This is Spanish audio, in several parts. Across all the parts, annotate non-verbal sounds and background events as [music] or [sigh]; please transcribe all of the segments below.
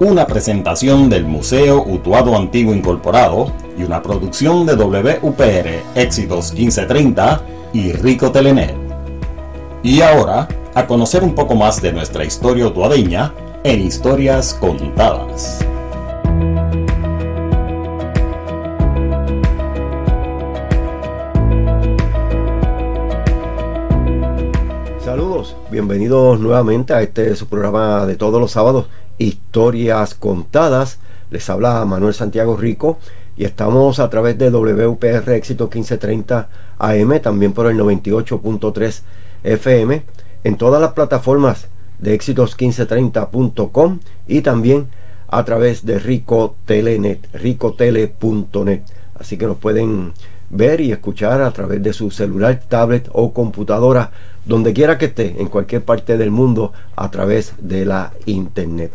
una presentación del Museo Utuado Antiguo Incorporado y una producción de WPR Éxitos 1530 y Rico Telenet. Y ahora, a conocer un poco más de nuestra historia utuadeña en Historias Contadas. bienvenidos nuevamente a este su programa de todos los sábados, Historias Contadas. Les habla Manuel Santiago Rico y estamos a través de WPR Éxito 1530 AM, también por el 98.3 FM, en todas las plataformas de éxitos1530.com y también a través de Rico Telenet, ricotele.net. Así que nos pueden ver y escuchar a través de su celular, tablet o computadora donde quiera que esté, en cualquier parte del mundo, a través de la internet.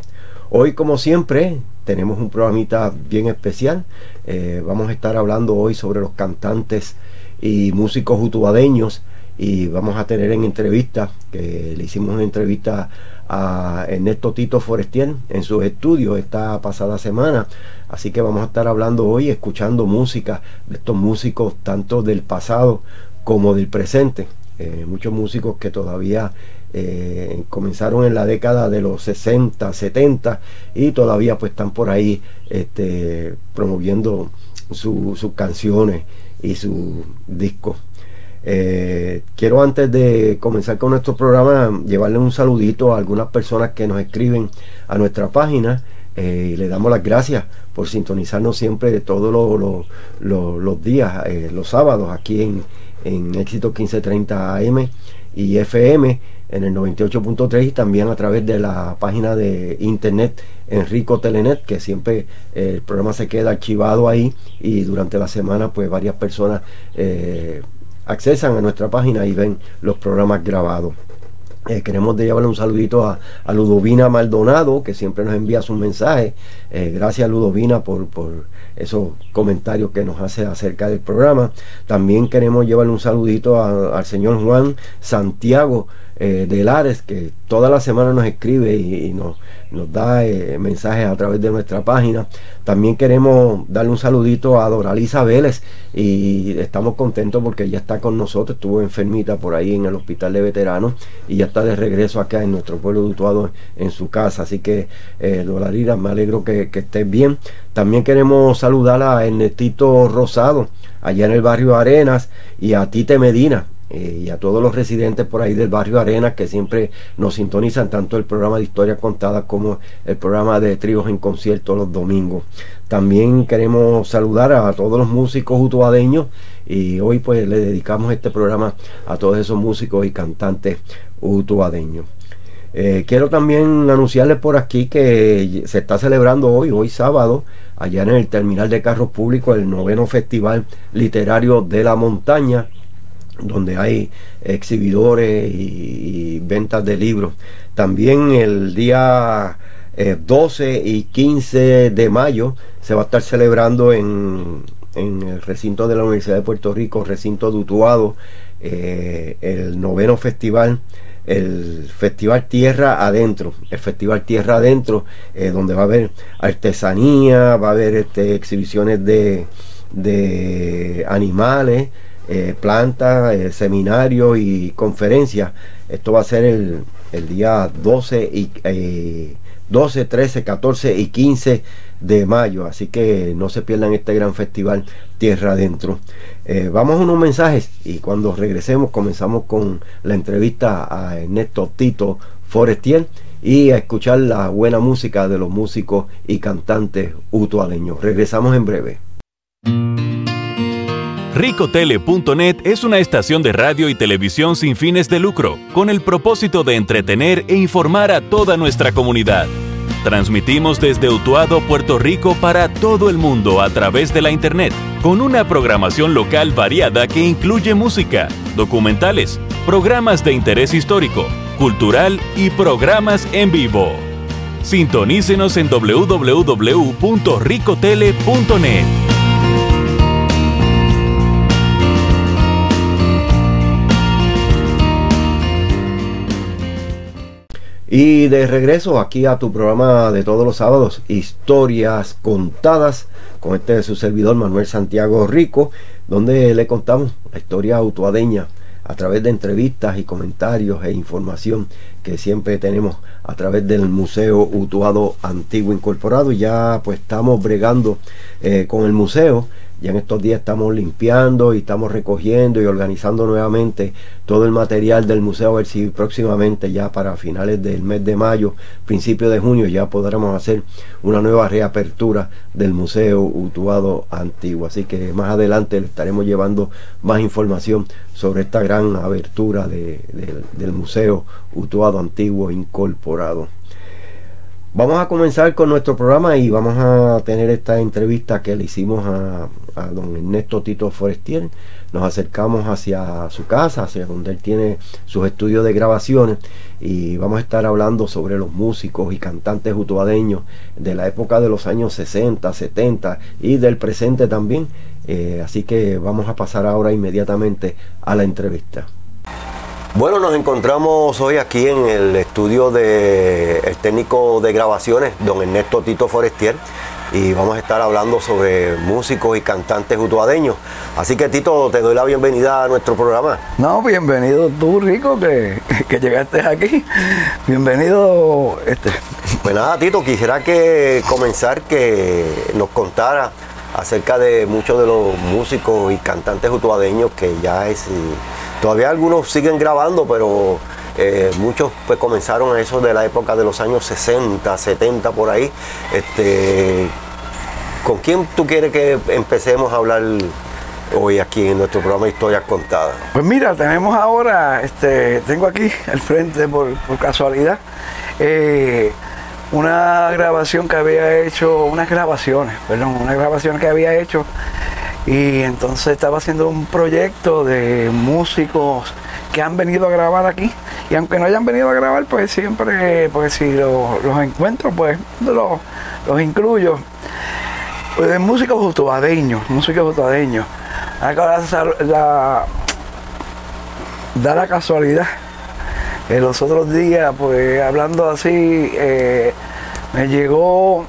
Hoy, como siempre, tenemos un programita bien especial. Eh, vamos a estar hablando hoy sobre los cantantes y músicos utubadeños y vamos a tener en entrevista, que le hicimos una entrevista a Ernesto Tito Forestier en sus estudios esta pasada semana. Así que vamos a estar hablando hoy, escuchando música de estos músicos tanto del pasado como del presente. Eh, muchos músicos que todavía eh, comenzaron en la década de los 60, 70 y todavía pues están por ahí este, promoviendo sus canciones y sus discos. Eh, quiero antes de comenzar con nuestro programa llevarle un saludito a algunas personas que nos escriben a nuestra página y le damos las gracias por sintonizarnos siempre de todos los días, los sábados aquí en, en éxito 1530 AM y FM en el 98.3 y también a través de la página de internet Enrico Telenet, que siempre eh, el programa se queda archivado ahí y durante la semana pues varias personas eh, accesan a nuestra página y ven los programas grabados. Eh, queremos llevarle un saludito a, Ludovina Maldonado, que siempre nos envía sus mensajes. gracias Ludovina por, por esos comentarios que nos hace acerca del programa. También queremos llevarle un saludito al señor Juan Santiago eh, de Lares, que toda la semana nos escribe y, nos, nos, da eh, mensajes a través de nuestra página. También queremos darle un saludito a Doralisa Vélez y estamos contentos porque ella está con nosotros, estuvo enfermita por ahí en el hospital de veteranos y ya está de regreso acá en nuestro pueblo de Utuado en su casa. Así que, eh, me alegro que, que estés bien. También queremos saludar a Ernestito Rosado, allá en el barrio Arenas, y a Tite Medina, eh, y a todos los residentes por ahí del barrio Arenas que siempre nos sintonizan tanto el programa de historia contada como el programa de tríos en concierto los domingos. También queremos saludar a todos los músicos utuadeños y hoy pues le dedicamos este programa a todos esos músicos y cantantes utuadeños. Eh, quiero también anunciarles por aquí que se está celebrando hoy, hoy sábado, allá en el terminal de carros públicos, el noveno Festival Literario de la Montaña, donde hay exhibidores y, ventas de libros. También el día 12 eh, y 15 de mayo se va a estar celebrando en, el recinto de la Universidad de Puerto Rico, recinto de Utuado, eh, el noveno festival el Festival Tierra Adentro, el Festival Tierra Adentro, eh, donde va a haber artesanía, va a haber este, exhibiciones de, de animales, eh, plantas, eh, seminarios y conferencias. Esto va a ser el, el día 12 y 12, 13, 14 y 15 de mayo. Así que no se pierdan este gran festival Tierra Adentro. Eh, vamos a unos mensajes y cuando regresemos comenzamos con la entrevista a Ernesto Tito Forestier y a escuchar la buena música de los músicos y cantantes utualeños. Regresamos en breve. Ricotele.net es una estación de radio y televisión sin fines de lucro, con el propósito de entretener e informar a toda nuestra comunidad. Transmitimos desde Utuado, Puerto Rico para todo el mundo a través de la Internet, con una programación local variada que incluye música, documentales, programas de interés histórico, cultural y programas en vivo. Sintonícenos en www.ricotele.net. Y de regreso aquí a tu programa de todos los sábados, historias contadas, con este de su servidor Manuel Santiago Rico, donde le contamos la historia autuadeña a través de entrevistas y comentarios e información que siempre tenemos a través del Museo Utuado Antiguo Incorporado. Ya pues estamos bregando eh, con el museo ya en estos días estamos limpiando y estamos recogiendo y organizando nuevamente todo el material del museo. A ver si próximamente, ya para finales del mes de mayo, principio de junio, ya podremos hacer una nueva reapertura del Museo Utuado Antiguo. Así que más adelante le estaremos llevando más información sobre esta gran abertura del Museo Utuado Antiguo Incorporado. Vamos a comenzar con nuestro programa y vamos a tener esta entrevista que le hicimos a, don Ernesto Tito Forestier. Nos acercamos hacia su casa, hacia donde él tiene sus estudios de grabaciones y vamos a estar hablando sobre los músicos y cantantes utuadeños de la época de los años 60, 70 y del presente también. Eh, así que vamos a pasar ahora inmediatamente a la entrevista. Bueno, nos encontramos hoy aquí en el estudio del técnico de grabaciones, don Ernesto Tito Forestier, y vamos a estar hablando sobre músicos y cantantes utuadeños. Así que Tito, te doy la bienvenida a nuestro programa. No, bienvenido tú, Rico, que, llegaste aquí. Bienvenido. Este. Pues nada, Tito, quisiera que comenzar que nos contara acerca de muchos de los músicos y cantantes utuadeños que ya es Todavía algunos siguen grabando, pero eh, muchos pues comenzaron a eso de la época de los años 60, 70 por ahí. Este, ¿Con quién tú quieres que empecemos a hablar hoy aquí en nuestro programa Historias Contadas? Pues mira, tenemos ahora, este, tengo aquí al frente por, casualidad, eh, una grabación que había hecho, unas grabaciones, perdón, una grabación que había hecho y entonces estaba haciendo un proyecto de músicos que han venido a grabar aquí. Y aunque no hayan venido a grabar, pues siempre, pues si los, encuentro, pues los, los incluyo. Pues de músicos utuadeños, músicos utuadeños. Acá la, da la casualidad que los otros días, pues hablando así, eh, me llegó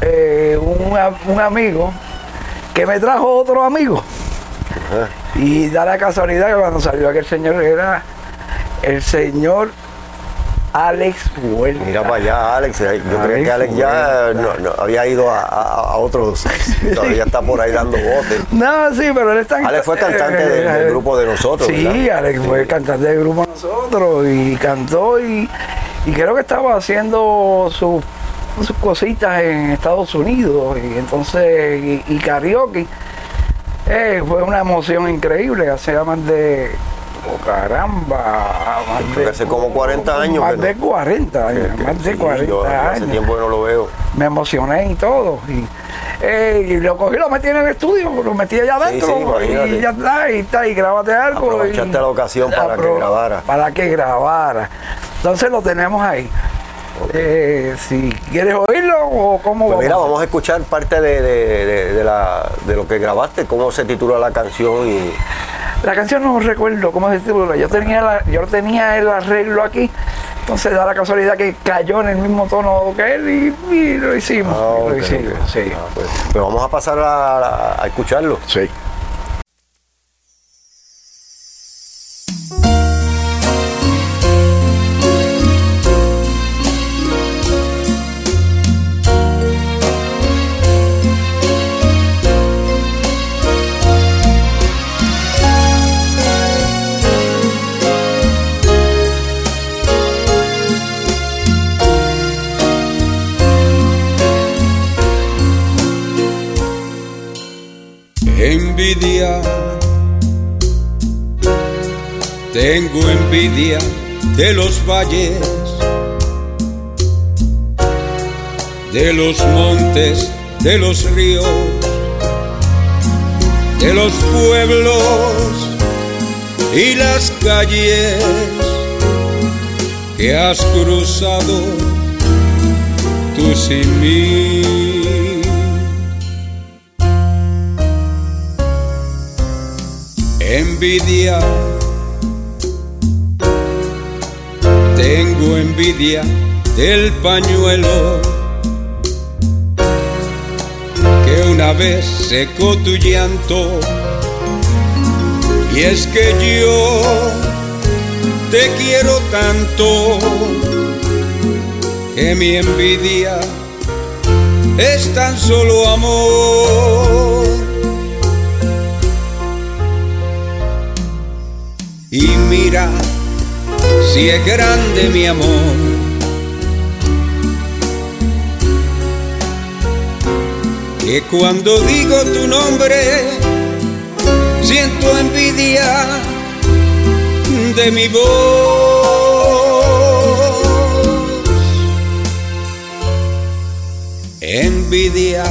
eh, un, un amigo que me trajo otro amigo. Y da la casualidad que cuando salió aquel señor era el señor Alex Huerta. Mira para allá, Alex. Yo creo que Alex ya no, había ido a, otros. Todavía está por ahí dando botes. No, sí, pero él está. Alex fue cantante del, eh, grupo de nosotros. Sí, Alex fue cantante del grupo de nosotros y cantó y, y creo que estaba haciendo su sus cositas en Estados Unidos y entonces y, karaoke. Eh, fue una emoción increíble hace más de oh, caramba hace como 40 años más de 40 años más de 40 años hace tiempo que no lo veo. Me emocioné y todo y, eh, y lo cogí lo metí en el estudio lo metí allá adentro y ya está y está y grábate algo aprovechaste la ocasión para que grabara. para que grabara. Entonces lo tenemos ahí eh, si quieres oírlo o cómo pues Mira, vamos a escuchar parte de, la, de lo que grabaste, cómo se titula la canción y... La canción no recuerdo cómo se titula. Yo tenía, yo tenía el arreglo aquí, entonces da la casualidad que cayó en el mismo tono que él y, lo hicimos. Ah, lo hicimos sí. Ah, pues, pues, vamos a pasar a, a escucharlo. Sí. Envidia de los valles de los montes, de los ríos, de los pueblos y las calles que has cruzado tú sin mí. Tengo envidia del pañuelo que una vez secó tu llanto y es que yo te quiero tanto que mi envidia es tan solo amor. Y mira si es grande mi amor. Que cuando digo tu nombre, siento envidia de mi voz. Envidia,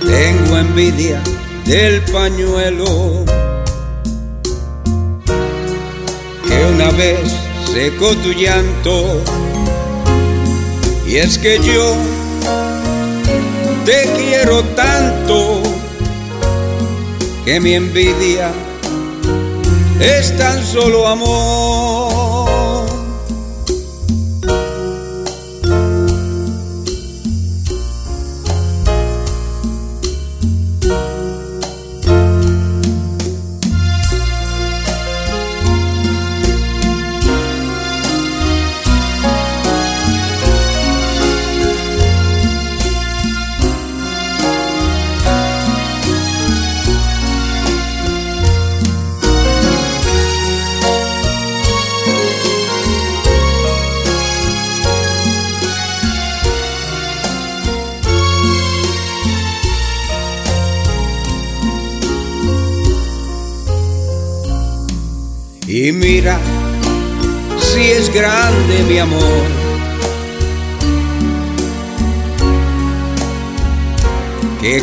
tengo envidia del pañuelo que una vez secó tu llanto. Y es que yo te quiero tanto que mi envidia es tan solo amor.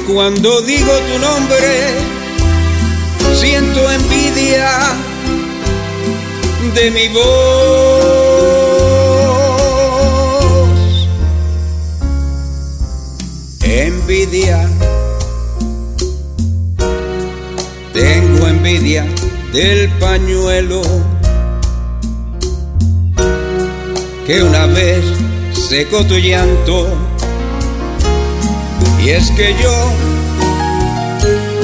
Cuando digo tu nombre siento envidia de mi voz. Envidia. Tengo envidia del pañuelo que una vez secó tu llanto. Y es que yo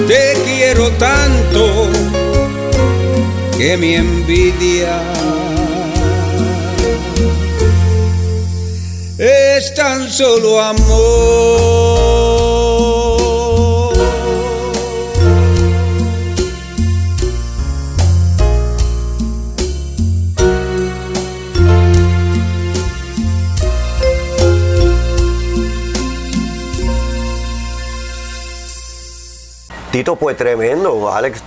te quiero tanto que mi envidia es tan solo amor. Tito, pues tremendo. Alex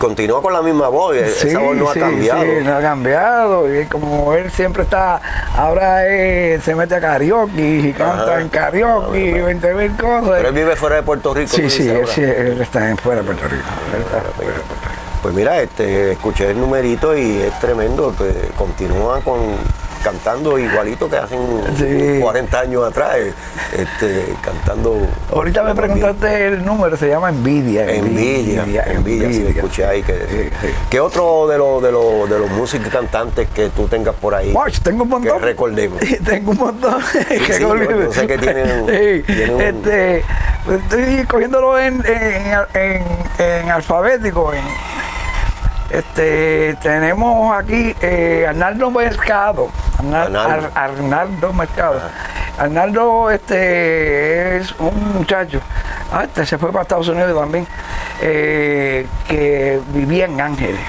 continúa con la misma voz. e- Sí, Esa voz no sí, ha cambiado. sí, no ha cambiado. Y como él siempre está, ahora él se mete a karaoke y canta Ajá. en karaoke y 20 mil cosas. Pero él vive fuera de Puerto Rico. sí, sí, él, sí, él está en fuera de Puerto Rico. Él está fuera de Puerto Rico. Pues mira, este, escuché el numerito y es tremendo. pues, continúa con cantando igualito que hacen Sí. 40 años atrás, eh, este, cantando. Ahorita me preguntaste el número, se llama Envidia. Envidia, envidia, sí, escuché ahí. Que, Sí, sí. ¿Qué otro de los de los de los músicos cantantes que tú tengas por ahí? Tengo un montón. Que recordemos. [laughs] tengo un montón. [laughs] que sí, yo- yo sé que tienen- [laughs] Sí, tienen este, estoy cogiéndolo en, en, en- en alfabético. en- este, tenemos aquí eh, Arnaldo Mercado. Arnal- Arnaldo. Ar- Arnaldo Mercado. Arnaldo este, es un muchacho. Ah, este se fue para Estados Unidos también. eh, que vivía en Ángeles.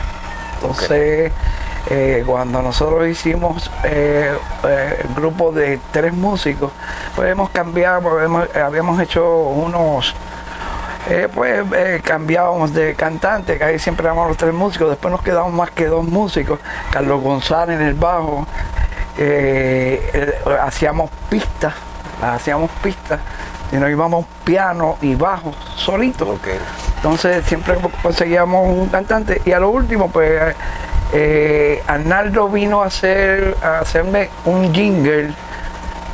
Entonces, eh, cuando nosotros hicimos eh, el grupo de tres músicos, pues hemos cambiado, hemos- habíamos hecho unos, eh, pues eh, cambiábamos de cantante, que ahí siempre éramos los tres músicos, después nos quedamos más que dos músicos, Carlos González en el bajo, eh, hacíamos pistas, hacíamos pistas y nos íbamos piano y bajo solitos. Entonces siempre conseguíamos un cantante. Y a lo último pues eh, Arnaldo vino a hacer a hacerme un jingle,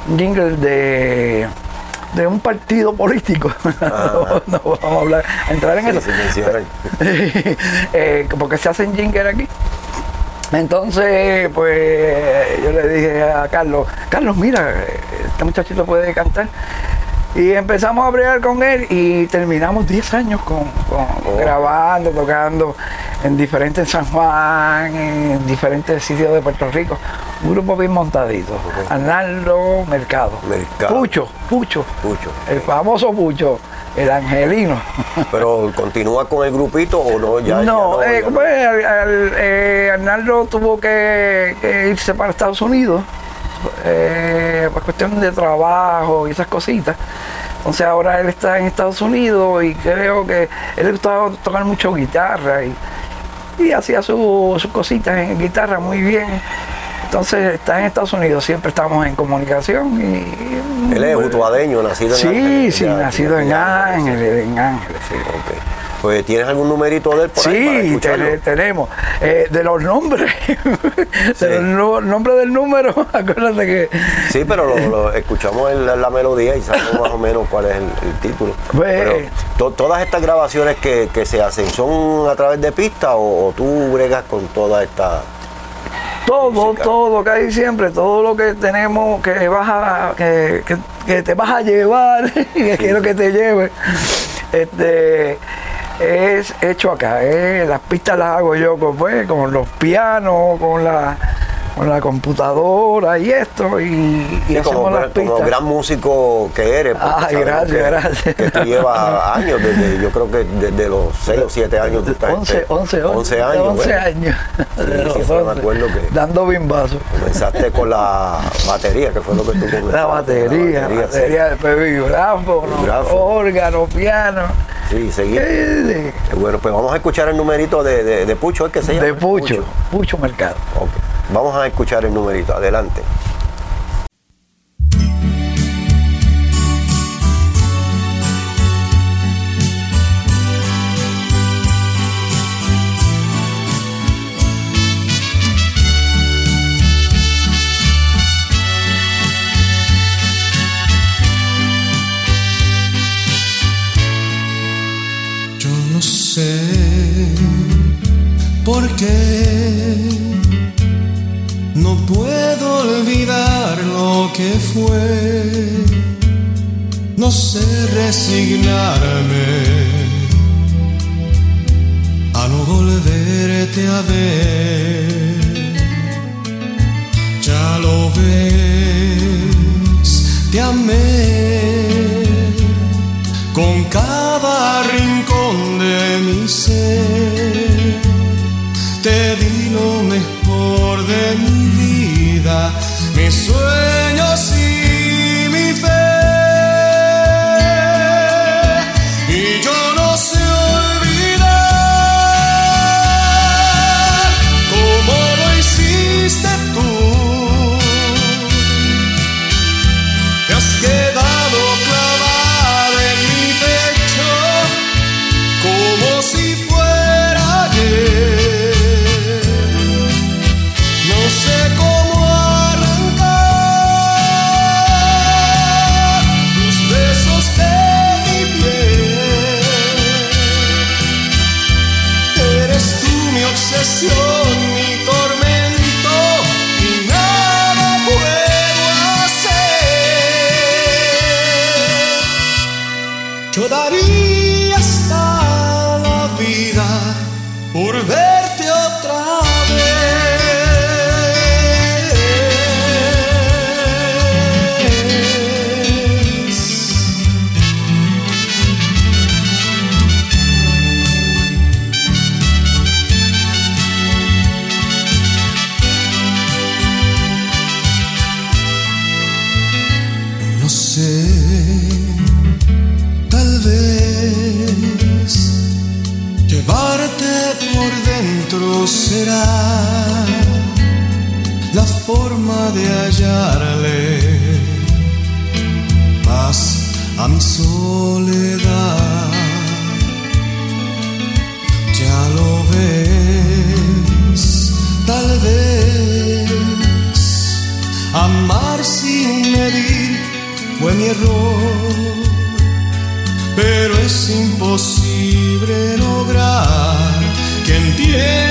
un jingle de de un partido político. [laughs] no, vamos a hablar, entrar en eso. [laughs] eh, porque se hacen jingle aquí. Entonces, pues yo le dije a Carlos, Carlos, mira, este muchachito puede cantar. Y empezamos a bregar con él y terminamos 10 años con, oh. grabando, tocando en diferentes San Juan, en diferentes sitios de Puerto Rico. Un grupo bien montadito. Arnaldo Mercado. Mercado. Pucho, Pucho. Pucho. El famoso Pucho. El angelino. ¿Pero continúa con el grupito o no? Ya, no, eh, pues, eh, Arnaldo tuvo que irse para Estados Unidos eh, por cuestión de trabajo y esas cositas. Entonces ahora él está en Estados Unidos y creo que él le gustaba tocar mucho guitarra y, hacía sus cositas en guitarra muy bien. Entonces está en Estados Unidos, siempre estamos en comunicación y... Él es utuadeño, nacido en Ángeles. Sí, sí, nacido en Ángeles, en Ángeles, sí. Pues tienes algún numerito de él por ahí Sí, tenemos. Eh, de los nombres, [laughs] de los nombres del número, [laughs] acuérdate que. Sí, pero lo, escuchamos en la, melodía y sabemos más o menos cuál es el, título. Pues, pero todas estas grabaciones que, se hacen, ¿son a través de pista o, tú bregas con toda esta. Todo, todo, casi siempre, todo lo que tenemos que vas a, que, que, te vas a llevar y [laughs] que quiero que te lleve. Este, es hecho acá. Eh. Las pistas las hago yo con, pues, con los pianos, con la con la computadora y esto y, y como, las pistas. como gran músico que eres Ay, gracias, gracias. que tú llevas [laughs] años desde yo creo que desde los 6 o 7 años tú estás 11, 11, 11, años 11 años. Me acuerdo que dando bimbazos comenzaste con la batería que fue lo que tú comenzaste la batería la batería, batería después vibráfono órgano piano. Sí, seguir. Bueno, pues vamos a escuchar el numerito de, de, de Pucho, ¿es que se llama? De Pucho, Pucho, Mercado. Okay. Vamos a escuchar el numerito, adelante. Que fue, no sé resignarme a no volverte a ver. Ya lo ves, te amé con cada rincón de mi ser. Te di lo mejor de mi vida mis sueños y de hallarle paz a mi soledad. Ya lo ves, tal vez amar sin medir fue mi error, pero es imposible lograr que entienda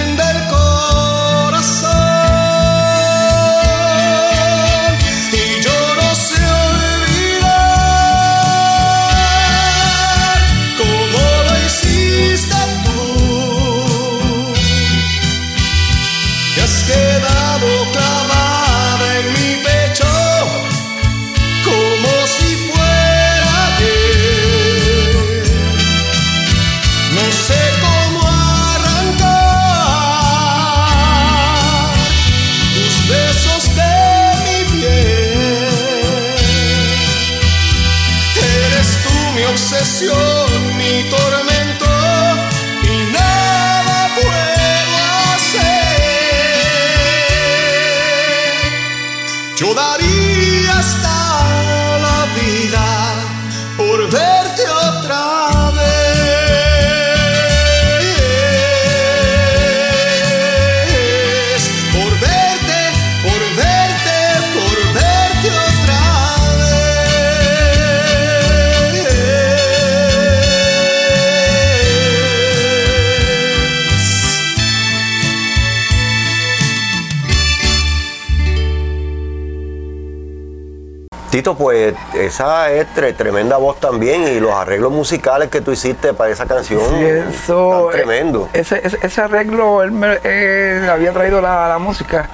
Tito, pues esa es tre- tremenda voz también y los arreglos musicales que tú hiciste para esa canción Sí, eso, están tremendo. eh, Ese, ese, ese arreglo, él me eh, había traído la, la música.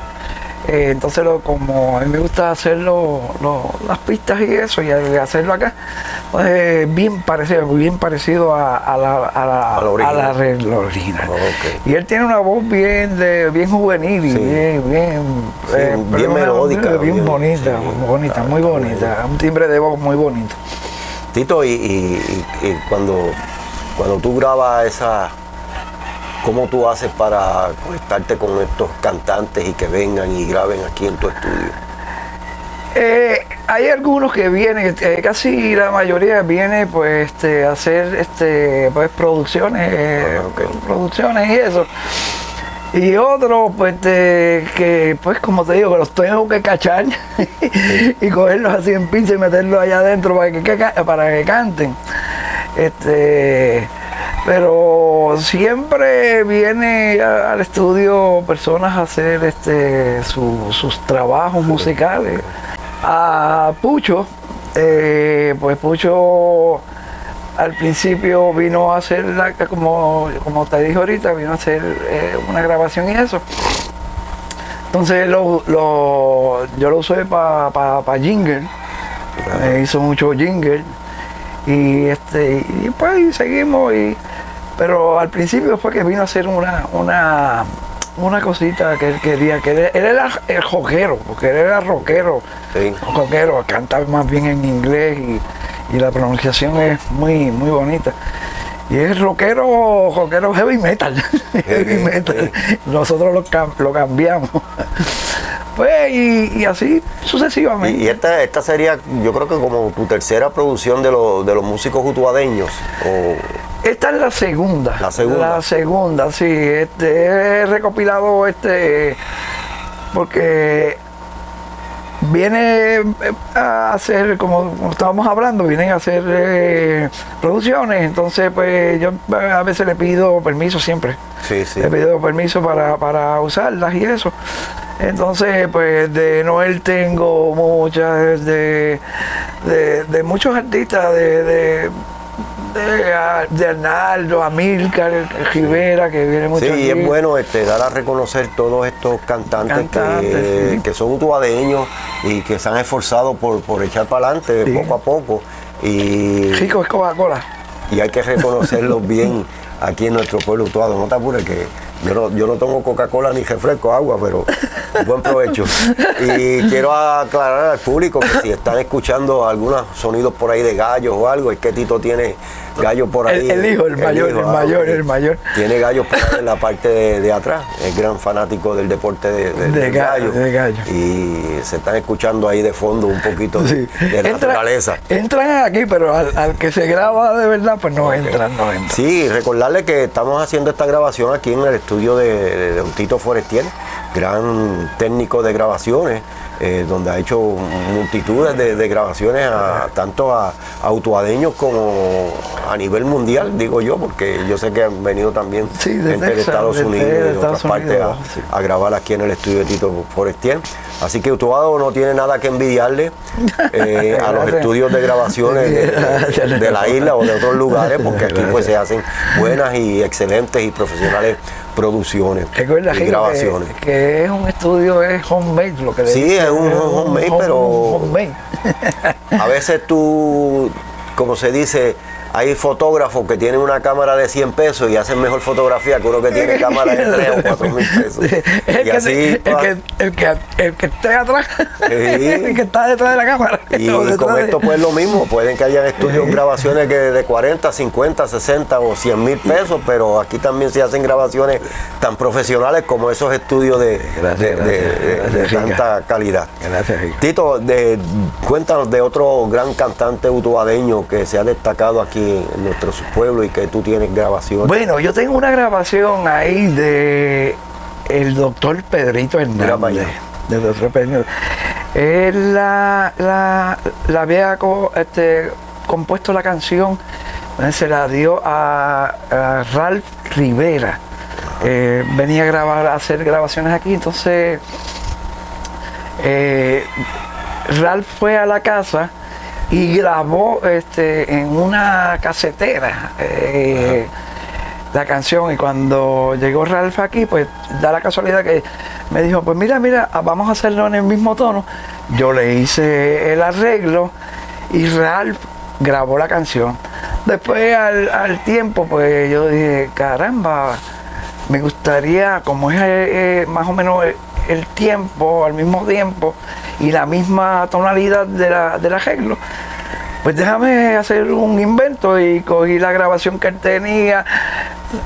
eh, entonces, lo, como a mí me gusta hacer lo- lo- las pistas y eso, y hacerlo acá, eh, bien parecido, bien parecido a, a la, a la, A la original. la. Y él tiene una voz bien de bien juvenil y Sí. bien, bien, Sí, eh, bien melódica, bien, bien- bonita, sí, muy bonita, claro, muy bonita, un timbre de voz muy bonito. Tito, y, y- y- y cuando, cuando tú grabas esa, ¿cómo tú haces para conectarte con estos cantantes y que vengan y graben aquí en tu estudio? Eh, hay algunos que vienen, eh, casi la mayoría viene pues este, a hacer este, pues, producciones, eh, Ah, producciones y eso. Y otros pues que pues como te digo, que los tengo que cachar [laughs] y cogerlos así en pinza y meterlos allá adentro para que, para que canten. Este, pero siempre viene a- al estudio personas a hacer este, su- sus trabajos musicales. A Pucho, eh, pues Pucho al principio vino a hacer, como, como te dije ahorita, vino a hacer eh, una grabación y eso. Entonces lo, lo- yo lo usé para pa, pa jingle, hizo mucho jingle y este y pues seguimos y pero al principio fue que vino a hacer una una una cosita que él quería que él, él era el rockero porque él era rockero. Sí. rockero canta más bien en inglés y, y la pronunciación es muy muy bonita. Y es rockero rockero heavy metal [laughs] heavy metal. nosotros lo, lo cambiamos. [laughs] Pues y, y así sucesivamente. Y, esta, esta sería, yo creo que como tu tercera producción de, los de los músicos utuadeños. O, Esta es la segunda. La segunda. La segunda, sí. Este, he recopilado este. Porque viene eh, a hacer, como, como estábamos hablando, vienen a hacer eh, producciones. Entonces, pues yo a veces le pido permiso siempre. sí, sí. Le pido permiso para, para usarlas y eso. Entonces, pues de Noel tengo muchas, de, de, de muchos artistas, de, de, de, ah, de Arnaldo, Amílcar, Rivera, que viene mucho Sí, y es bueno este, dar a reconocer todos estos cantantes, Cantantes, que, sí. que son utuadeños y que se han esforzado por, por echar para adelante Sí. poco a poco. Y, Rico es Coca-Cola. y hay que reconocerlos [laughs] bien aquí en nuestro pueblo utuado. No te apures que yo no, yo no tomo Coca-Cola ni refresco, agua, pero [laughs] buen provecho. Y quiero aclarar al público que si están escuchando algunos sonidos por ahí de gallos o algo, es que Tito tiene gallos por ahí. El, el hijo, el, mayor, hijo, el ah, mayor, ok. el mayor. Tiene gallos por ahí en la parte de, de atrás. Es gran fanático del deporte de, de- De gallo. Y se están escuchando ahí de fondo un poquito de- Sí. de, la Entra- naturaleza. Entran aquí, pero al, al que se graba de verdad, pues no entran, no entran. Sí, recordarle que estamos haciendo esta grabación aquí en el estudio de don Tito Forestier, gran técnico de grabaciones, eh, donde ha hecho multitudes de, de grabaciones a- tanto a, a utuadeños como a nivel mundial, digo yo, porque yo sé que han venido también Sí, de gente de Estados Unidos y de de otras partes a, Unidos, sí. a grabar aquí en el estudio de Tito Forestier. Así que Utuado no tiene nada que envidiarle [laughs] eh, a los estudios de grabaciones de- [laughs] de la isla o de otros lugares, porque aquí pues se hacen buenas y excelentes y profesionales producciones Recuerda, y grabaciones. que, que es un estudio, es homemade lo que le Sí, dicen, es un homemade, pero- homemade. A veces tú, como se dice, hay fotógrafos que tienen una cámara de 100 pesos y hacen mejor fotografía que uno que tiene cámara de 3 o 4 mil pesos. el, Y que, así, el, que, el, que, el que esté atrás, Sí. [laughs] el que está detrás de la cámara. Y con esto pues lo mismo, pueden que hayan estudios, grabaciones que de 40, 50, 60 o 100 mil pesos, pero aquí también se hacen grabaciones tan profesionales como esos estudios de, Gracias, de- gracias, de- gracias, tanta calidad. Tito, cuéntanos de otro gran cantante utuadeño que se ha destacado aquí en nuestro pueblo y que tú tienes grabaciones. Bueno, yo tengo una grabación ahí de el doctor Pedrito. Hernández. Del doctor Pedrito. Él la, la, la había co- este, compuesto la canción, eh, se la dio a, a Ralph Rivera. Eh, venía a grabar, a hacer grabaciones aquí, entonces eh, Ralph fue a la casa y grabó este, en una casetera eh, la canción. Y cuando llegó Ralph aquí pues da la casualidad que me dijo pues mira mira ah, vamos a hacerlo en el mismo tono yo le hice el arreglo y Ralph grabó la canción. Después al, al tiempo pues yo dije caramba me gustaría, como es eh, eh, más o menos el, tiempo, al mismo tiempo, y la misma tonalidad de la- del arreglo, pues déjame hacer un invento y cogí la grabación que él tenía,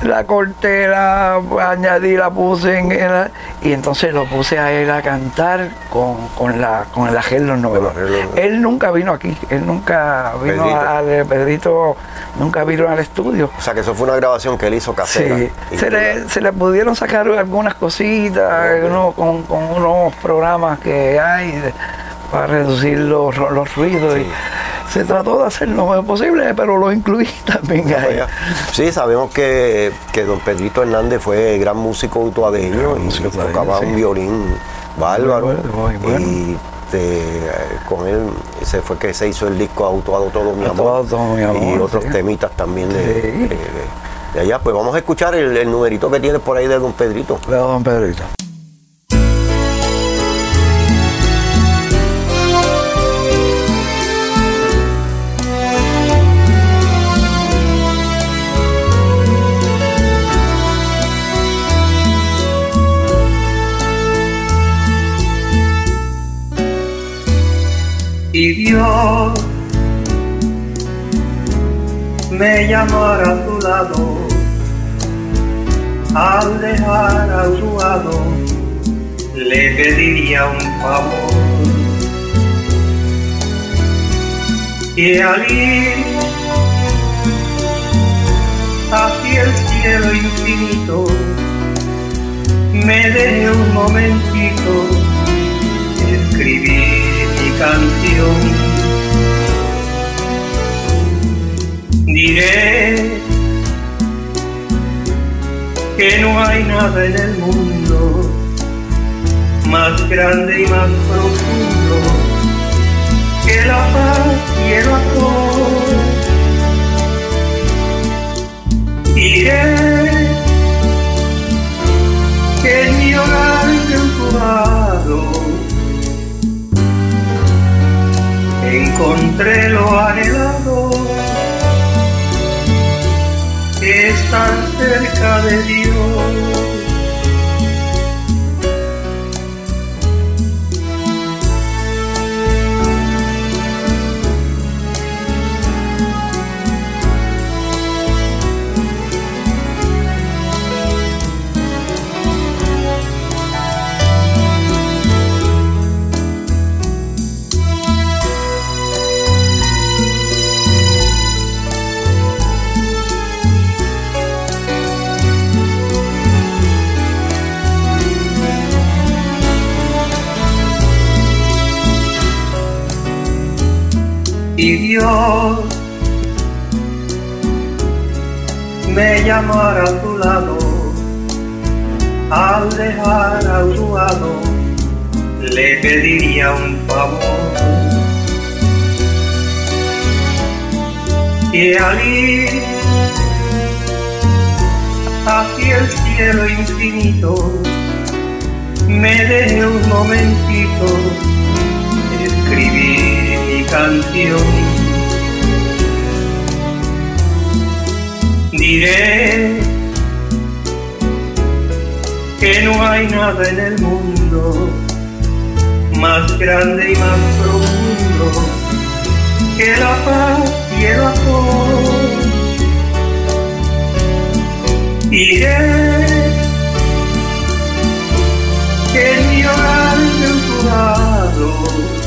la corté, la añadí, la puse en el, y entonces lo puse a él a cantar con, con la, con el arreglo nuevo. Él nunca vino aquí, él nunca vino Pedrito. al Pedrito, nunca vino al estudio. O sea que eso fue una grabación que él hizo casera. Sí, se le, se le pudieron sacar algunas cositas uno- con, con unos programas que hay de- para reducir los, los ruidos. Sí. Y se trató de hacer lo mejor posible, pero lo incluí [laughs] también ahí. Sí, sabemos que, que don Pedrito Hernández fue gran músico utuadeño y músico tocaba sí. un violín bárbaro. Muy bueno, muy bueno. Y con él ese fue que se hizo el disco Autuado Todo Mi Amor. Todo Mi Amor, Y otros sí. temitas también de, Sí. de- de- de allá. Pues vamos a escuchar el, el numerito que tiene por ahí de don Pedrito. De don Pedrito. Y Dios me llamara a tu lado al dejar a Uruguado le pediría un favor. Que al ir hacia el cielo infinito me deje un momentito escribir canción. Diré que no hay nada en el mundo más grande y más profundo que la paz y el amor. Diré que en mi hogar de encontré lo anhelado, estar cerca de Dios. Y Dios me llamara a tu lado al dejar a tu lado le pediría un favor. Y al ir hacia el cielo infinito me deje un momentito escribir canción diré que no hay nada en el mundo más grande y más profundo que la paz y el amor. Diré que mi hogar de lado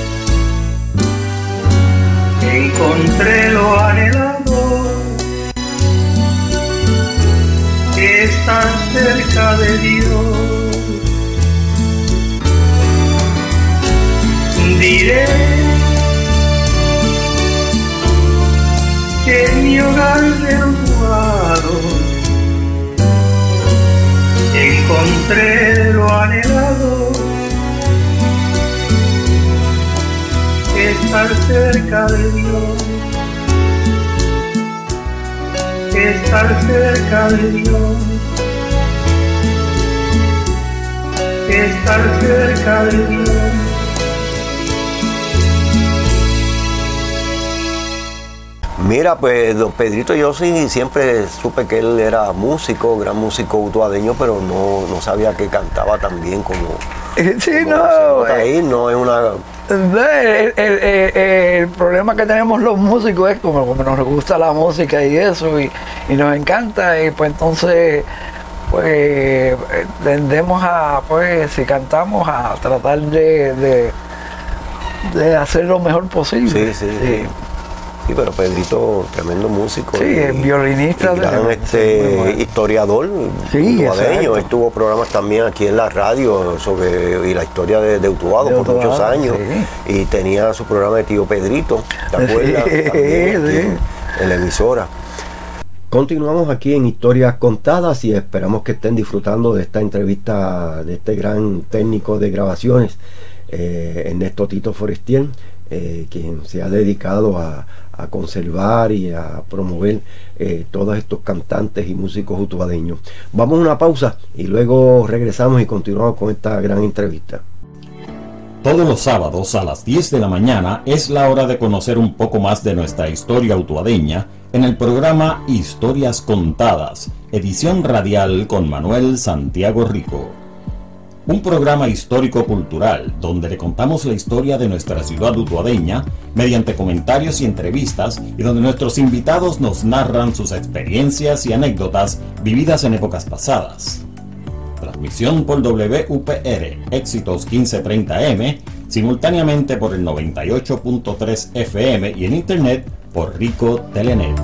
encontré lo anhelado que estar cerca de Dios. Diré que en mi hogar renovado encontré lo anhelado, estar cerca de Dios. estar cerca de Dios, estar cerca de Dios. Mira, pues don Pedrito, yo sí siempre supe que él era músico, gran músico utuadeño, pero no, no sabía que cantaba tan bien como. [laughs] Sí, como no. ahí, no es una. El, el- el- el problema que tenemos los músicos es como, como nos gusta la música y eso, y, y nos encanta, y pues entonces pues tendemos a, pues si cantamos, a tratar de, de, de hacer lo mejor posible. Sí, sí, sí. Sí, pero Pedrito, tremendo músico. Sí, es violinista y gran sí, este, bueno. historiador Sí. Él tuvo programas también aquí en la radio sobre y la historia de, de Utuado De por muchos años. sí. Y tenía su programa de Tío Pedrito, ¿te Sí, acuerdas? [laughs] También sí. en la emisora. Continuamos aquí en Historias Contadas y esperamos que estén disfrutando de esta entrevista de este gran técnico de grabaciones, eh, Ernesto Tito Forestier, eh, quien se ha dedicado a, conservar y a promover eh, todos estos cantantes y músicos utuadeños. Vamos a una pausa y luego regresamos y continuamos con esta gran entrevista. Todos los sábados a las 10 de la mañana es la hora de conocer un poco más de nuestra historia utuadeña en el programa Historias Contadas, edición radial con Manuel Santiago Rico. Un programa histórico-cultural donde le contamos la historia de nuestra ciudad utuadeña mediante comentarios y entrevistas y donde nuestros invitados nos narran sus experiencias y anécdotas vividas en épocas pasadas. Transmisión por WPR Éxitos 1530M, simultáneamente por el 98.3 FM y en internet por Rico Telenet.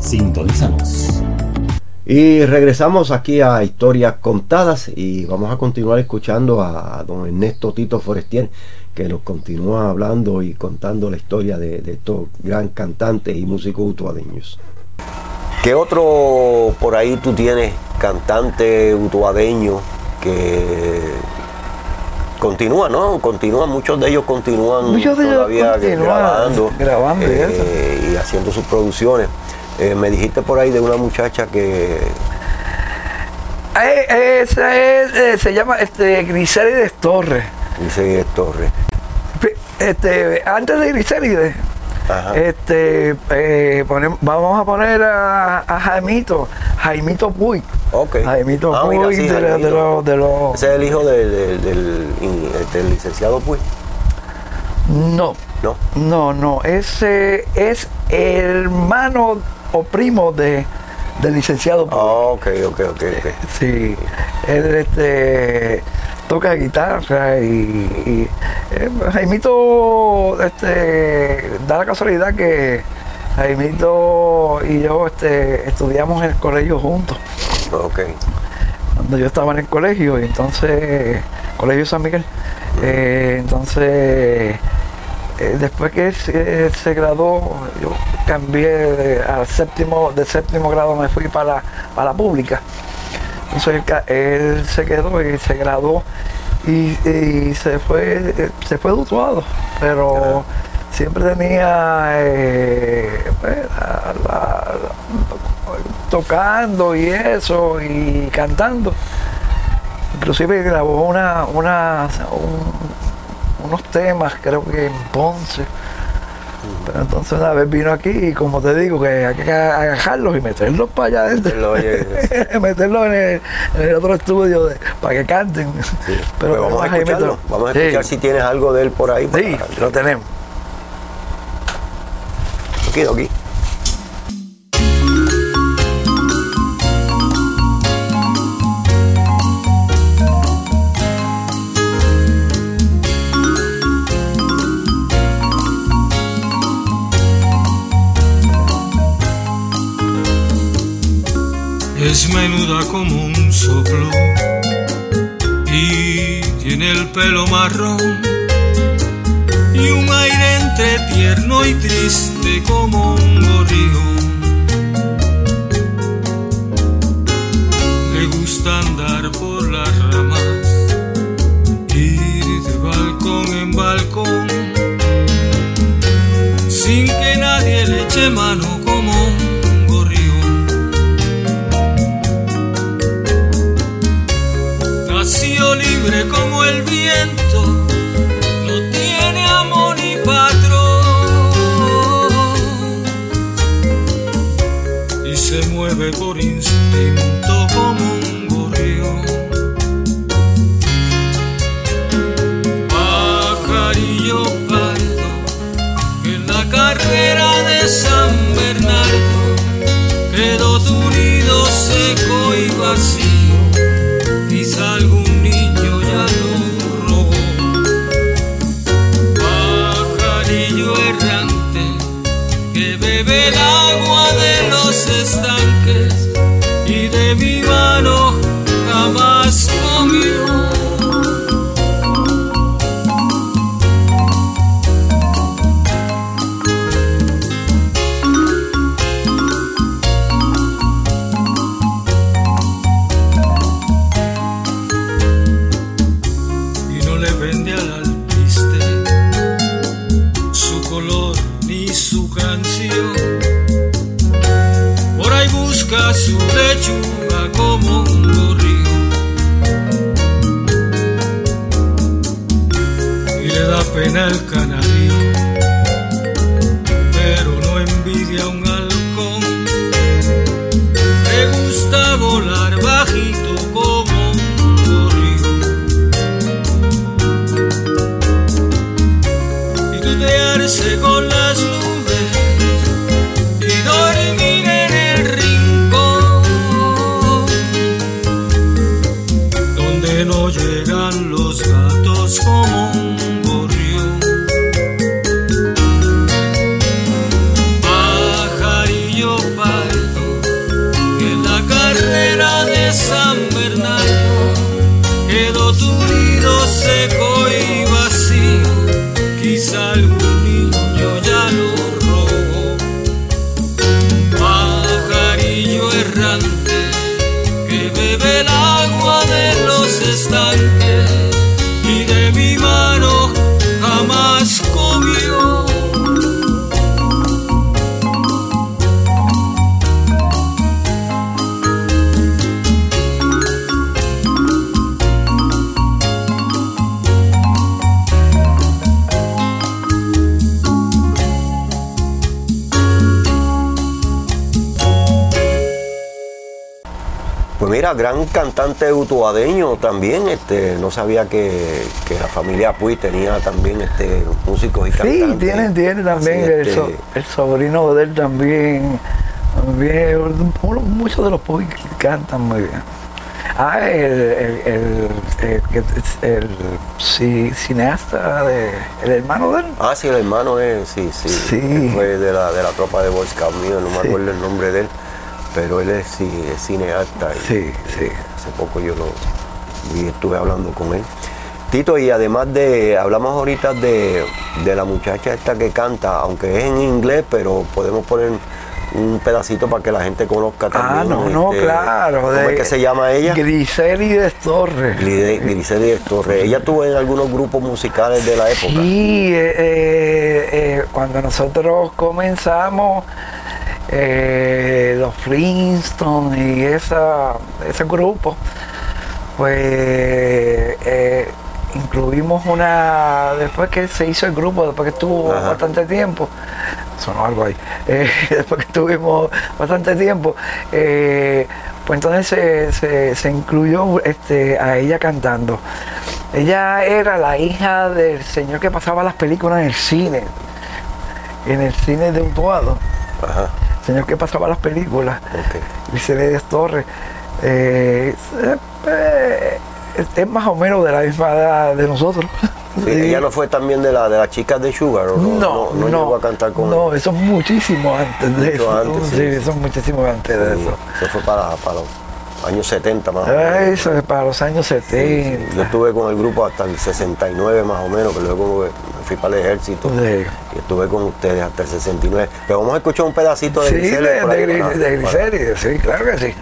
Sintonízanos. Y regresamos aquí a Historias Contadas y vamos a continuar escuchando a don Ernesto Tito Forestier que nos continúa hablando y contando la historia de, de estos gran cantantes y músicos utuadeños. ¿Qué otro por ahí tú tienes cantante utuadeño que continúa, no? Continúan, muchos de ellos continúan Muchos de ellos todavía continúan grabando, grabando eh, y haciendo sus producciones. Eh, me dijiste por ahí de una muchacha que Eh, esa es, eh, se llama este, Griselides Torres. dice Torres. Este, antes de Griselides, Ajá. este, eh, vamos a poner a, a Jaimito, Jaimito Puy. Ok. Jaimito Ah, mira, sí, de, la- de Jaimito. los... de los- Ese es el hijo de- de- del, del licenciado Puy. No, ¿No? no, no, ese es hermano o primo de, del licenciado. Ah, ok, ok, ok. Sí, él este, toca guitarra y, y, eh, Jaimito este, da la casualidad que Jaimito y yo este, estudiamos en el colegio juntos. Ok. Cuando yo estaba en el colegio, entonces, Colegio San Miguel, eh, entonces eh, después que él, se- graduó, yo cambié de- al séptimo, de séptimo grado me fui para, para la pública. Entonces él, se quedó y se graduó y, y se fue eh, se fue dutuado, pero siempre tenía eh, pues, la- la- la- tocando y eso y cantando. Inclusive grabó una, una, un- unos temas, creo que en Ponce. Pero entonces una vez vino aquí y como te digo, que hay que agajarlos y meterlos para allá adentro. Meterlos [laughs] en el, en el otro estudio de- para que canten. Sí. [laughs] Pero Pues vamos a escucharlo. Vamos a sí, escuchar si tienes algo de él por ahí. Sí, para- lo tenemos. Aquí, aquí. Es menuda como un soplo y tiene el pelo marrón y un aire entre tierno y triste como un gorrión. Le gusta andar por las ramas, ir de balcón en balcón, sin que nadie le eche mano libre como el viento, no tiene amor ni patrón. Y se mueve por instinto cantante utuadeño también, este, no sabía que, que la familia Puy tenía también este músicos y Sí, cantantes. tiene, tiene también Así, el, este, so- el sobrino de él también. muchos de los Puy cantan muy bien. Ah, el, el, el, el, el- el ci- cineasta, de, el hermano de él. Ah, sí, el hermano es, sí, sí, Sí. fue de la, de la tropa de Boy Scout mío, no me Sí. acuerdo el nombre de él, pero él es, sí, es cineasta y Sí, sí. Hace poco yo lo vi, estuve hablando con él. Tito, y además de, hablamos ahorita de, de la muchacha esta que canta, aunque es en inglés, pero podemos poner un pedacito para que la gente conozca también. Ah, no, no, este, claro. ¿Cómo de- es que se llama ella? Griselides Torres. Griselides Torres. Ella estuvo en algunos grupos musicales de la época. Sí, eh, eh, eh, cuando nosotros comenzamos, eh, los Flintstones y esa, ese grupo, pues eh, incluimos una, después que se hizo el grupo, después que estuvo Ajá. bastante tiempo, sonó algo ahí, [laughs] eh, después que estuvimos bastante tiempo, eh, pues entonces se, se- se incluyó este, a ella cantando. Ella era la hija del señor que pasaba las películas en el cine, en el cine de Utuado, Ajá, señor que pasaba las películas. ok. Griselides Torres. Eh, es, eh, es más o menos de la misma edad de nosotros. Sí. Ella no fue también de, la, de las chicas de Sugar, ¿o no? no, no, llegó a cantar con No, eso es muchísimo antes de Mucho eso. antes, sí. sí, eso es muchísimo antes de eso. Eso fue para, para los años 70 más o Ah, menos. Eso es para los años 70. Yo estuve con el grupo hasta el 69 más o menos, que luego me fui para el ejército. Sí. Y estuve con ustedes hasta el 69. Pero vamos a escuchar un pedacito de Sí, Grisel de, de, de para- Griselides, sí, claro que sí.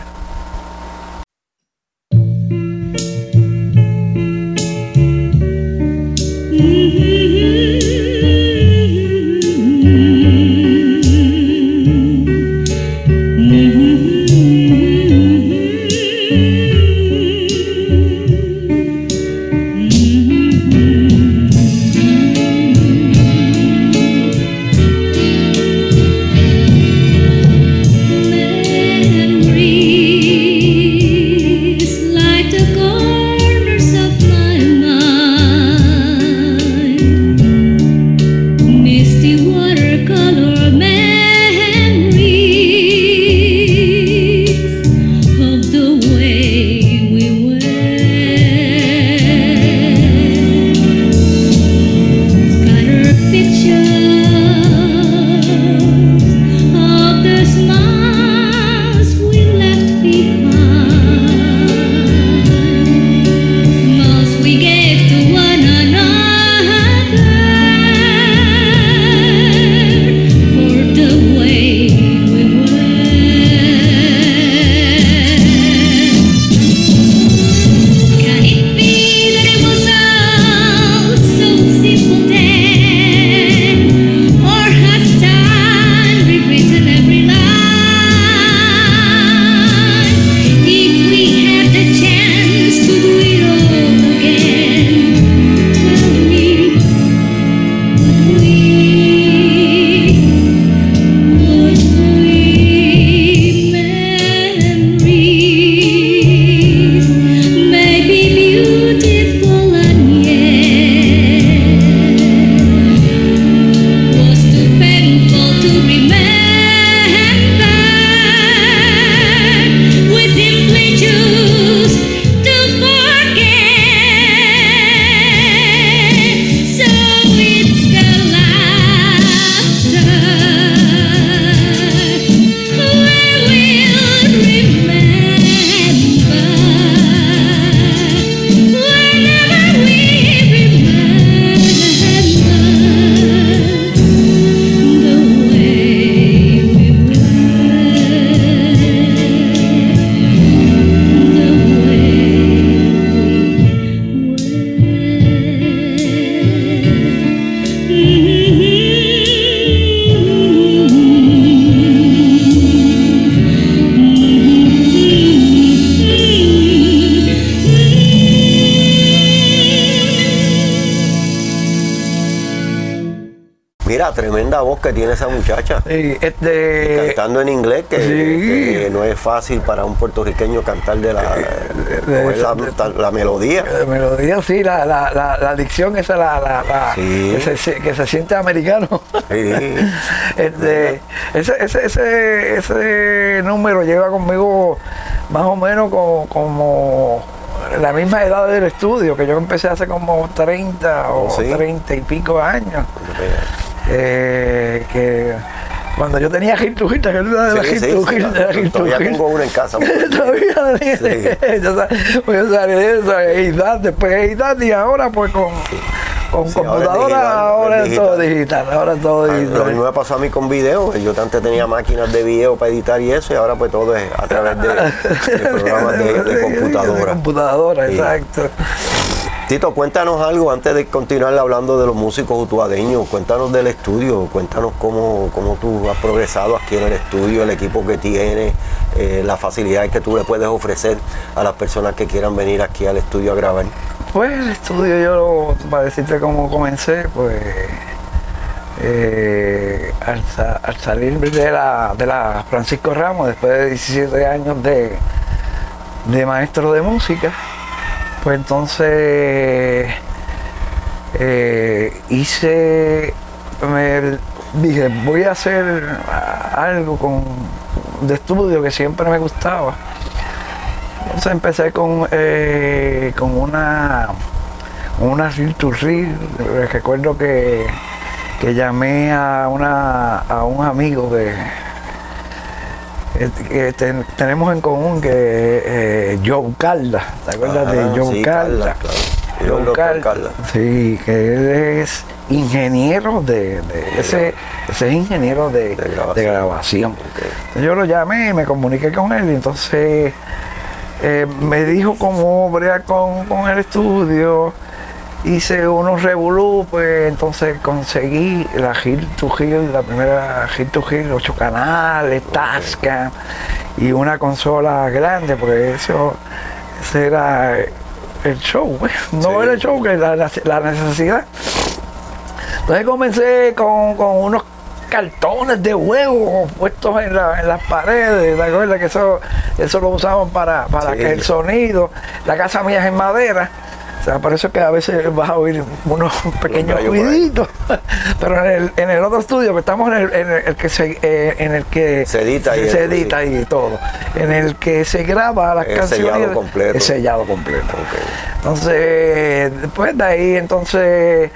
Que tiene esa muchacha. Sí, este, Cantando en inglés, que, sí. que no es fácil para un puertorriqueño cantar de la, coger la, la melodía. La melodía, sí, la, la, la, la dicción esa, la, la, la- Sí. que, se, que se siente americano. [laughs] Este, ese, ese, ese, ese número lleva conmigo más o menos como, como la misma edad del estudio, que yo empecé hace como 30 o Sí. 30 y pico años. Eh, que Cuando yo tenía Hit, ¿te acuerdas de la Hit sí, de todavía tengo una en casa. [laughs] Todavía sa- pues yo salí de eso, edad, después edad y ahora pues con, con Sí, ahora es computadora, digital, ahora es es todo digital. digital, ahora es todo Ah, Lo digital. mismo me pasó a mí con video. Yo antes tenía máquinas de video para editar y eso, y ahora pues todo es a través de, de [laughs] programas de, de [laughs] De computadora. computadora, Sí. exacto. Tito, cuéntanos algo antes de continuar hablando de los músicos utuadeños. Cuéntanos del estudio, cuéntanos cómo, cómo tú has progresado aquí en el estudio, el equipo que tienes, eh, las facilidades que tú le puedes ofrecer a las personas que quieran venir aquí al estudio a grabar. Pues el estudio yo, para decirte cómo comencé, pues eh, al, al salir de la, de la Francisco Ramos, después de 17 años de, de maestro de música, pues entonces eh, hice, me dije, voy a hacer algo con, de estudio que siempre me gustaba. Entonces empecé con, eh, con una una reel to reel. Recuerdo que, que llamé a una a un amigo que, eh, que ten- tenemos en común que eh, Joe Calda. ¿Te acuerdas Ah, de Joe sí, Calda? Claro. El doctor Calda. Sí, que él es ingeniero de, de- ese, ese es ingeniero de, De grabación. grabación. Yo lo llamé y me comuniqué con él y entonces eh, me dijo cómo bregar con, con el estudio. Hice unos revolú, pues entonces conseguí la Hill to Hill, la primera Hill to Hill, ocho canales, Tascam y una consola grande, porque eso ese era el show, pues. [laughs] no Sí. era el show, que la, la- la necesidad. Entonces comencé con, con unos cartones de huevo puestos en, la- en las paredes, ¿te acuerdas que eso, eso lo usaban para, para Sí. que el sonido, la casa mía es en madera, o sea, por eso es que a veces vas a oír unos [laughs] pequeños ruiditos, [laughs] pero en el, en el otro estudio que estamos en el, en el- el que se, eh, en el que Se edita y se edita sí. y todo, en el que se graba las Es canciones, sellado completo. es sellado completo. Ok. Entonces, después de ahí, entonces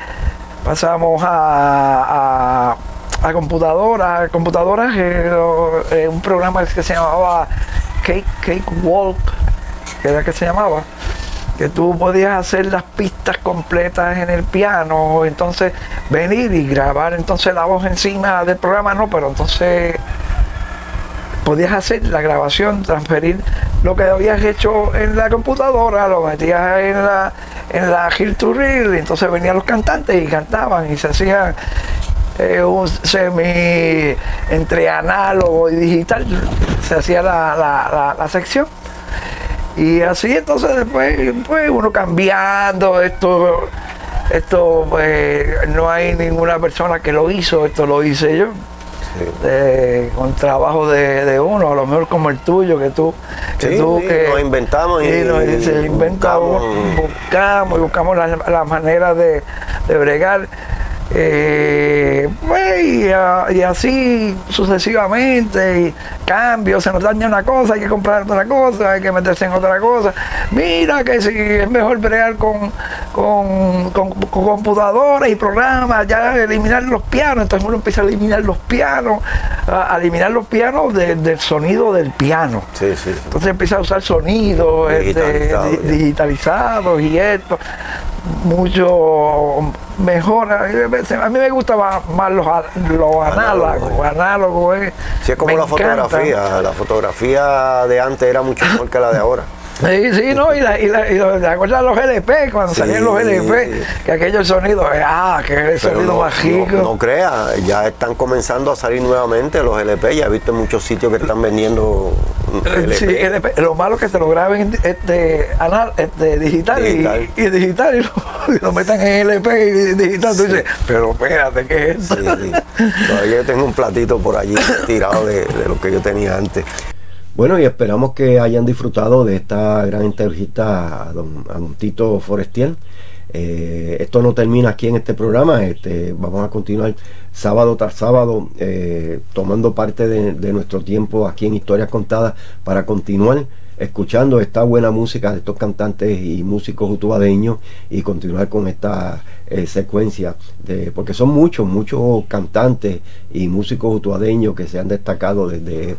pasamos a, a, a computadoras, computadoras, eh, un programa que se llamaba Cake, Cake Walk, que era que se llamaba, que tú podías hacer las pistas completas en el piano, entonces venir y grabar entonces la voz encima del programa, no, pero entonces podías hacer la grabación, transferir lo que habías hecho en la computadora, lo metías en la, en la Hill to Reel, y entonces venían los cantantes y cantaban y se hacía eh, un semi entre análogo y digital, se hacía la- la- la sección. Y así entonces después pues, uno cambiando esto, esto pues, no hay ninguna persona que lo hizo, esto lo hice yo. Eh, con trabajo de, de uno, a lo mejor como el tuyo, que tú, que Sí, tú sí, que nos inventamos y- nos- y se inventamos, buscamos- buscamos y buscamos la, la manera de, de bregar. Eh, pues, y, a- y así sucesivamente, y cambios, se nos daña una cosa, hay que comprar otra cosa, hay que meterse en otra cosa. Mira que si es mejor bregar con, con, con- con computadoras y programas, ya eliminar los pianos, entonces uno empieza a eliminar los pianos, a, a eliminar los pianos de- del sonido del piano. Sí, sí. sí. Entonces empieza a usar sonidos este, Digitalizado, digitalizados y esto, mucho mejor. A mí me gusta más, los, los análogos, análogos. eh. Sí, es como Me la encanta. fotografía. La fotografía de antes era mucho mejor que la de ahora. Sí, sí, no, y, la, y, la, y lo- ¿te acuerdas los LP? Cuando Sí, salían los LP, que aquellos sonidos, eh, ah, que sonido no, mágico. no, no crea, ya están comenzando a salir nuevamente los LP. Ya he visto en muchos sitios que están vendiendo. Sí, LP. Lo malo es que te lo graben este, anal, este, digital, y- Digital. Y, digital y lo, [laughs] y lo metan en LP y digital. Tú dices, pero espérate, ¿qué es esto? Sí, sí. Todavía yo tengo un platito por allí tirado de, de lo que yo tenía antes. Bueno, y esperamos que hayan disfrutado de esta gran entrevista a don, a don Tito Forestier. Eh, esto no termina aquí en este programa, este, vamos a continuar sábado tras sábado eh, tomando parte de, nuestro tiempo aquí en Historias Contadas para continuar escuchando esta buena música de estos cantantes y músicos utuadeños y continuar con esta eh, secuencia de porque son muchos muchos cantantes y músicos utuadeños que se han destacado desde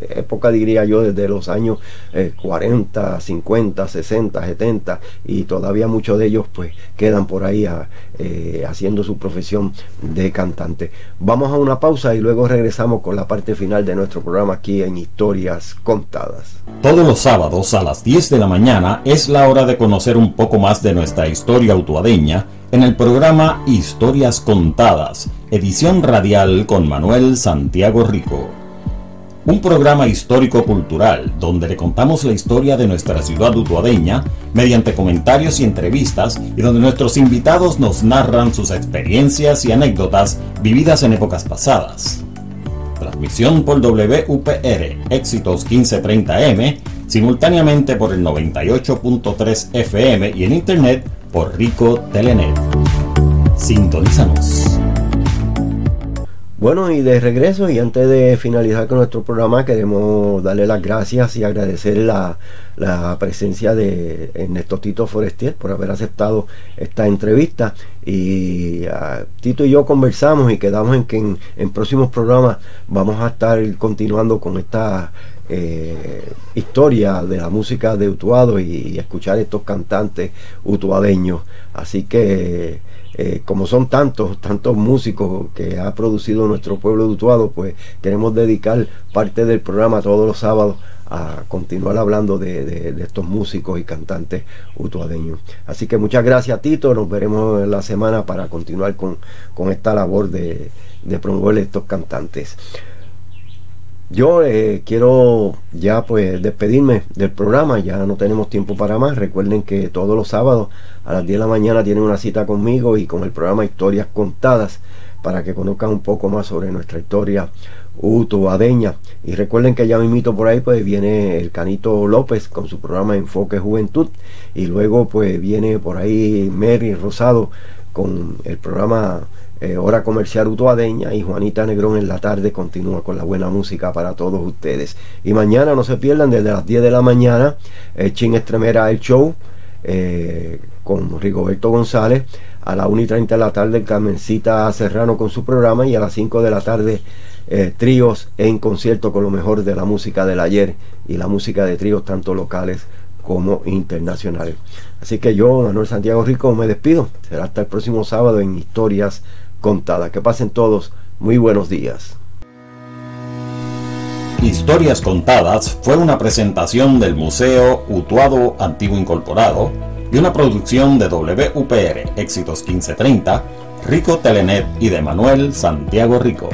época diría yo desde los años eh, 40, 50, 60, 70 y todavía muchos de ellos pues quedan por ahí a, eh, haciendo su profesión de cantante. Vamos a una pausa y luego regresamos con la parte final de nuestro programa aquí en Historias Contadas. Todos los sábados a las 10 de la mañana es la hora de conocer un poco más de nuestra historia utuadeña en el programa Historias Contadas, edición radial con Manuel Santiago Rico. Un programa histórico-cultural donde le contamos la historia de nuestra ciudad utuadeña mediante comentarios y entrevistas y donde nuestros invitados nos narran sus experiencias y anécdotas vividas en épocas pasadas. Transmisión por WPR Éxitos 1530M, simultáneamente por el 98.3 FM y en internet por Rico Telenet. Sintonízanos. Bueno, y de regreso, y antes de finalizar con nuestro programa, queremos darle las gracias y agradecer la, la presencia de Ernesto Tito Forestier por haber aceptado esta entrevista. Y uh, Tito y yo conversamos y quedamos en que en, próximos programas vamos a estar continuando con esta eh, historia de la música de Utuado y escuchar estos cantantes utuadeños. Así que eh, como son tantos, tantos músicos que ha producido nuestro pueblo de Utuado, pues queremos dedicar parte del programa todos los sábados a continuar hablando de, de, estos músicos y cantantes utuadeños. Así que muchas gracias Tito, nos veremos en la semana para continuar con, con esta labor de, de promover estos cantantes. Yo eh, quiero ya pues despedirme del programa, ya no tenemos tiempo para más. Recuerden que todos los sábados a las 10 de la mañana tienen una cita conmigo y con el programa Historias Contadas para que conozcan un poco más sobre nuestra historia utuadeña. Y recuerden que ya me invito por ahí, pues viene el Canito López con su programa Enfoque Juventud y luego pues viene por ahí Mary Rosado con el programa eh, Hora Comercial Utuadeña y Juanita Negrón en la tarde continúa con la buena música para todos ustedes. Y mañana no se pierdan desde las 10 de la mañana, eh, Chin Estremera el show eh, con Rigoberto González. A las 1 y 30 de la tarde Carmencita Serrano con su programa y a las 5 de la tarde eh, tríos en concierto con lo mejor de la música del ayer y la música de tríos tanto locales como internacionales. Así que yo, Manuel Santiago Rico, me despido. Será hasta el próximo sábado en Historias Contadas. Que pasen todos muy buenos días. Historias Contadas fue una presentación del Museo Utuado Antiguo Incorporado y una producción de WPR Éxitos 1530, Rico Telenet y de Manuel Santiago Rico.